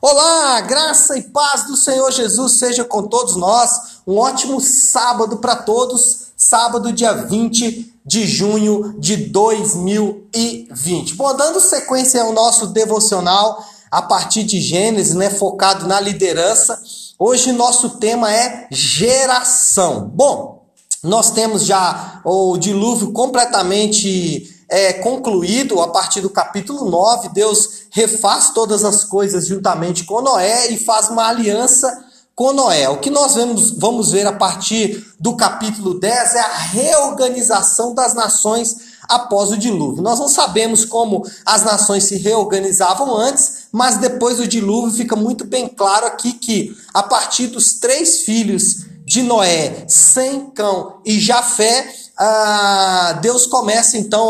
Olá, graça e paz do Senhor Jesus seja com todos nós. Um ótimo sábado para todos, sábado, dia 20 de junho de 2020. Bom, dando sequência ao nosso devocional a partir de Gênesis, né, focado na liderança. Hoje nosso tema é geração. Bom, nós temos já o dilúvio completamente é, concluído a partir do capítulo 9. Deus refaz todas as coisas juntamente com Noé e faz uma aliança com Noé. O que nós vamos, vamos ver a partir do capítulo 10 é a reorganização das nações após o dilúvio. Nós não sabemos como as nações se reorganizavam antes, mas depois do dilúvio fica muito bem claro aqui que a partir dos três filhos de Noé, Sem, Cão e Jafé, ah, Deus começa então,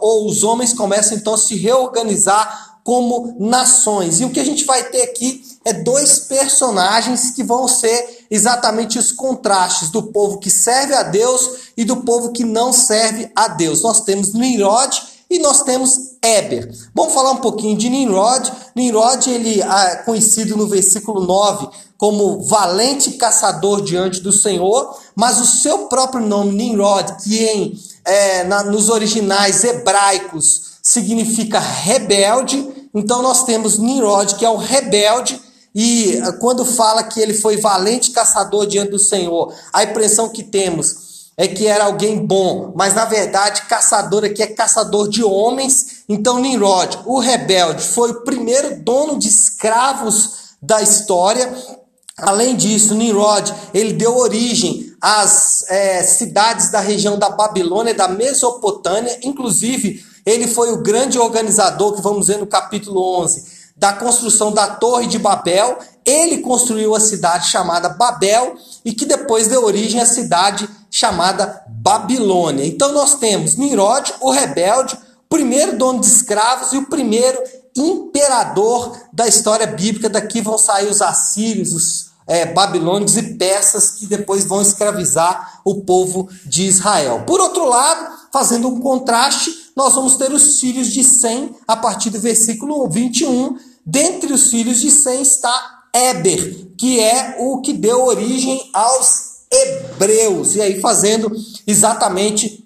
ou os homens começam então a se reorganizar como nações. E o que a gente vai ter aqui é dois personagens que vão ser exatamente os contrastes do povo que serve a Deus e do povo que não serve a Deus. Nós temos Nimrod e nós temos Eber. Vamos falar um pouquinho de Nimrod. Nimrod, ele é conhecido no versículo 9 como valente caçador diante do Senhor, mas o seu próprio nome, Nimrod, que em, é, na, nos originais hebraicos significa rebelde. Então nós temos Nimrod, que é o rebelde, e ah, quando fala que ele foi valente caçador diante do Senhor, a impressão que temos é que era alguém bom, mas na verdade caçador aqui é caçador de homens. Então Nimrod, o rebelde, foi o primeiro dono de escravos da história. Além disso, Nimrod ele deu origem às é, cidades da região da Babilônia, da Mesopotâmia, inclusive ele foi o grande organizador, que vamos ver no capítulo 11, da construção da Torre de Babel. Ele construiu a cidade chamada Babel e que depois deu origem à cidade chamada Babilônia. Então nós temos Nimrod, o rebelde, o primeiro dono de escravos e o primeiro imperador da história bíblica. Daqui vão sair os assírios, os é, babilônios e persas que depois vão escravizar o povo de Israel. Por outro lado, fazendo um contraste, nós vamos ter os filhos de Sem a partir do versículo 21. Dentre os filhos de Sem está Eber, que é o que deu origem aos hebreus. E aí fazendo exatamente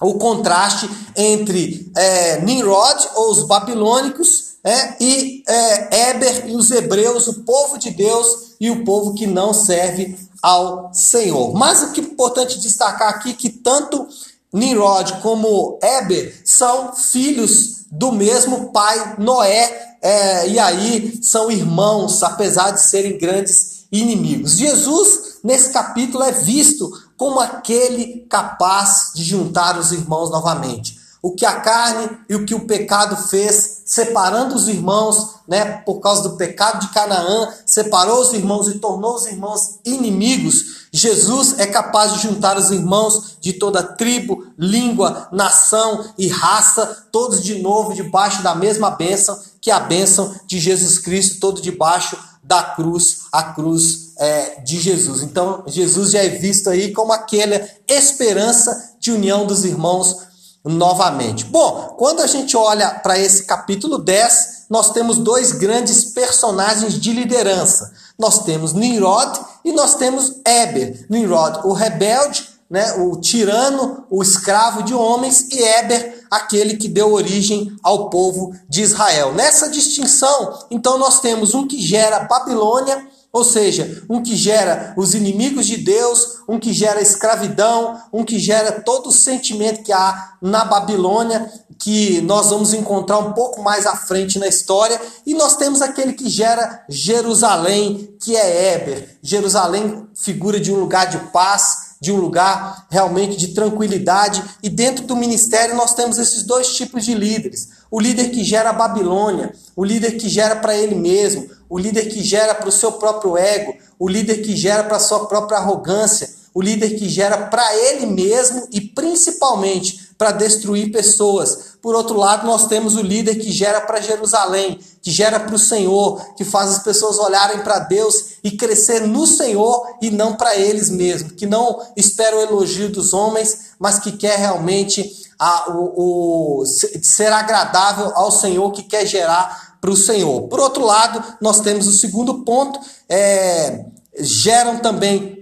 o contraste entre é, Nimrod, ou os babilônicos, é, e é, Eber e os hebreus, o povo de Deus e o povo que não serve ao Senhor. Mas o que é importante destacar aqui é que tanto Nimrod como Eber são filhos do mesmo pai Noé, é, e aí são irmãos, apesar de serem grandes inimigos. Jesus, nesse capítulo, é visto como aquele capaz de juntar os irmãos novamente. O que a carne e o que o pecado fez, separando os irmãos, né, por causa do pecado de Canaã, separou os irmãos e tornou os irmãos inimigos. Jesus é capaz de juntar os irmãos de toda tribo, língua, nação e raça, todos de novo debaixo da mesma bênção, que é a bênção de Jesus Cristo, todo debaixo da cruz, a cruz é, de Jesus. Então, Jesus já é visto aí como aquela esperança de união dos irmãos novamente. Bom, quando a gente olha para esse capítulo 10, nós temos dois grandes personagens de liderança. Nós temos Nimrod e nós temos Eber. Nimrod, o rebelde, né, o tirano, o escravo de homens, e Eber, aquele que deu origem ao povo de Israel. Nessa distinção, então, nós temos um que gera Babilônia, ou seja, um que gera os inimigos de Deus, um que gera escravidão, um que gera todo o sentimento que há na Babilônia, que nós vamos encontrar um pouco mais à frente na história, e nós temos aquele que gera Jerusalém, que é Éber. Jerusalém, figura de um lugar de paz, de um lugar realmente de tranquilidade, e dentro do ministério nós temos esses dois tipos de líderes: o líder que gera a Babilônia, o líder que gera para ele mesmo, o líder que gera para o seu próprio ego, o líder que gera para a sua própria arrogância, o líder que gera para ele mesmo e principalmente para destruir pessoas. Por outro lado, nós temos o líder que gera para Jerusalém, que gera para o Senhor, que faz as pessoas olharem para Deus e crescer no Senhor e não para eles mesmos, que não espera o elogio dos homens, mas que quer realmente a, o, o, ser agradável ao Senhor, que quer gerar para o Senhor. Por outro lado, nós temos o segundo ponto, é, geram também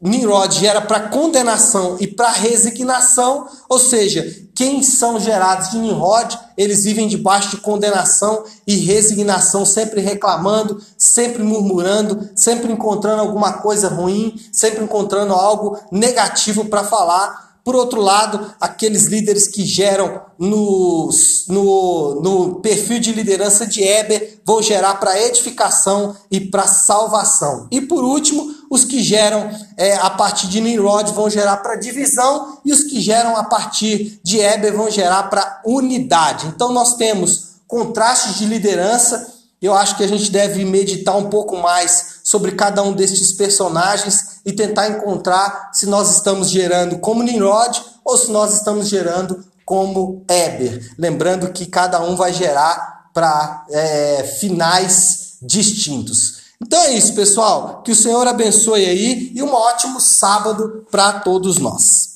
Nimrod gera para condenação e para resignação, ou seja, quem são gerados de Nimrod, eles vivem debaixo de condenação e resignação, sempre reclamando, sempre murmurando, sempre encontrando alguma coisa ruim, sempre encontrando algo negativo para falar. Por outro lado, aqueles líderes que geram no, no, no perfil de liderança de Eber vão gerar para edificação e para salvação. E por último, os que geram é, a partir de Nimrod vão gerar para divisão e os que geram a partir de Eber vão gerar para unidade. Então nós temos contrastes de liderança. Eu acho que a gente deve meditar um pouco mais sobre cada um destes personagens e tentar encontrar se nós estamos gerando como Nimrod ou se nós estamos gerando como Eber. Lembrando que cada um vai gerar para é, finais distintos. Então é isso, pessoal. Que o Senhor abençoe aí e um ótimo sábado para todos nós.